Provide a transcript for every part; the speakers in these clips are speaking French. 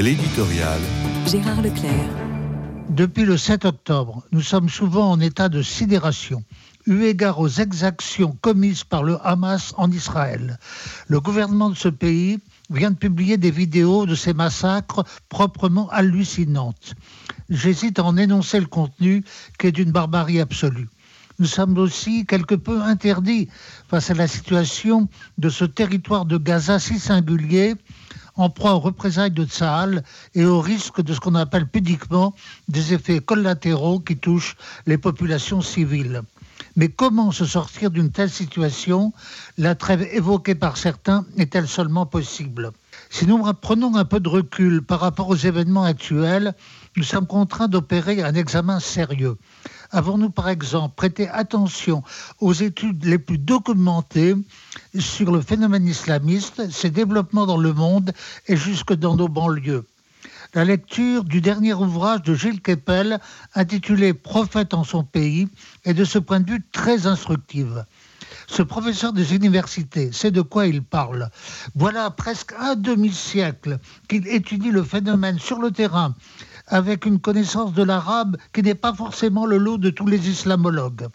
L'éditorial. Gérard Leclerc. Depuis le 7 octobre, nous sommes souvent en état de sidération, eu égard aux exactions commises par le Hamas en Israël. Le gouvernement de ce pays vient de publier des vidéos de ces massacres proprement hallucinantes. J'hésite à en énoncer le contenu qui est d'une barbarie absolue. Nous sommes aussi quelque peu interdits face à la situation de ce territoire de Gaza si singulier en proie aux représailles de Tsahal et au risque de ce qu'on appelle pudiquement des effets collatéraux qui touchent les populations civiles. Mais comment se sortir d'une telle situation? La trêve évoquée par certains est-elle seulement possible? Si nous prenons un peu de recul par rapport aux événements actuels, nous sommes contraints d'opérer un examen sérieux. Avons-nous par exemple prêté attention aux études les plus documentées sur le phénomène islamiste, ses développements dans le monde et jusque dans nos banlieues? La lecture du dernier ouvrage de Gilles Kepel intitulé Prophète en son pays est de ce point de vue très instructive. Ce professeur des universités sait de quoi il parle. Voilà presque un demi-siècle qu'il étudie le phénomène sur le terrain avec une connaissance de l'arabe qui n'est pas forcément le lot de tous les islamologues.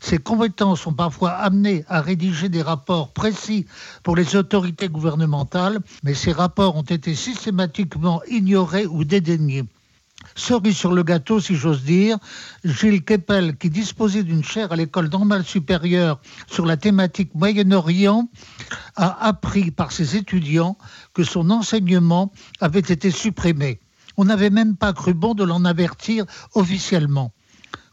Ses compétences sont parfois amenées à rédiger des rapports précis pour les autorités gouvernementales, mais ces rapports ont été systématiquement ignorés ou dédaignés. Cerise sur le gâteau, si j'ose dire, Gilles Keppel, qui disposait d'une chaire à l'école normale supérieure sur la thématique Moyen-Orient, a appris par ses étudiants que son enseignement avait été supprimé. On n'avait même pas cru bon de l'en avertir officiellement.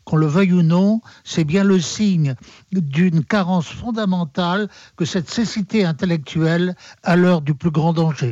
Qu'on le veuille ou non, c'est bien le signe d'une carence fondamentale que cette cécité intellectuelle à l'heure du plus grand danger.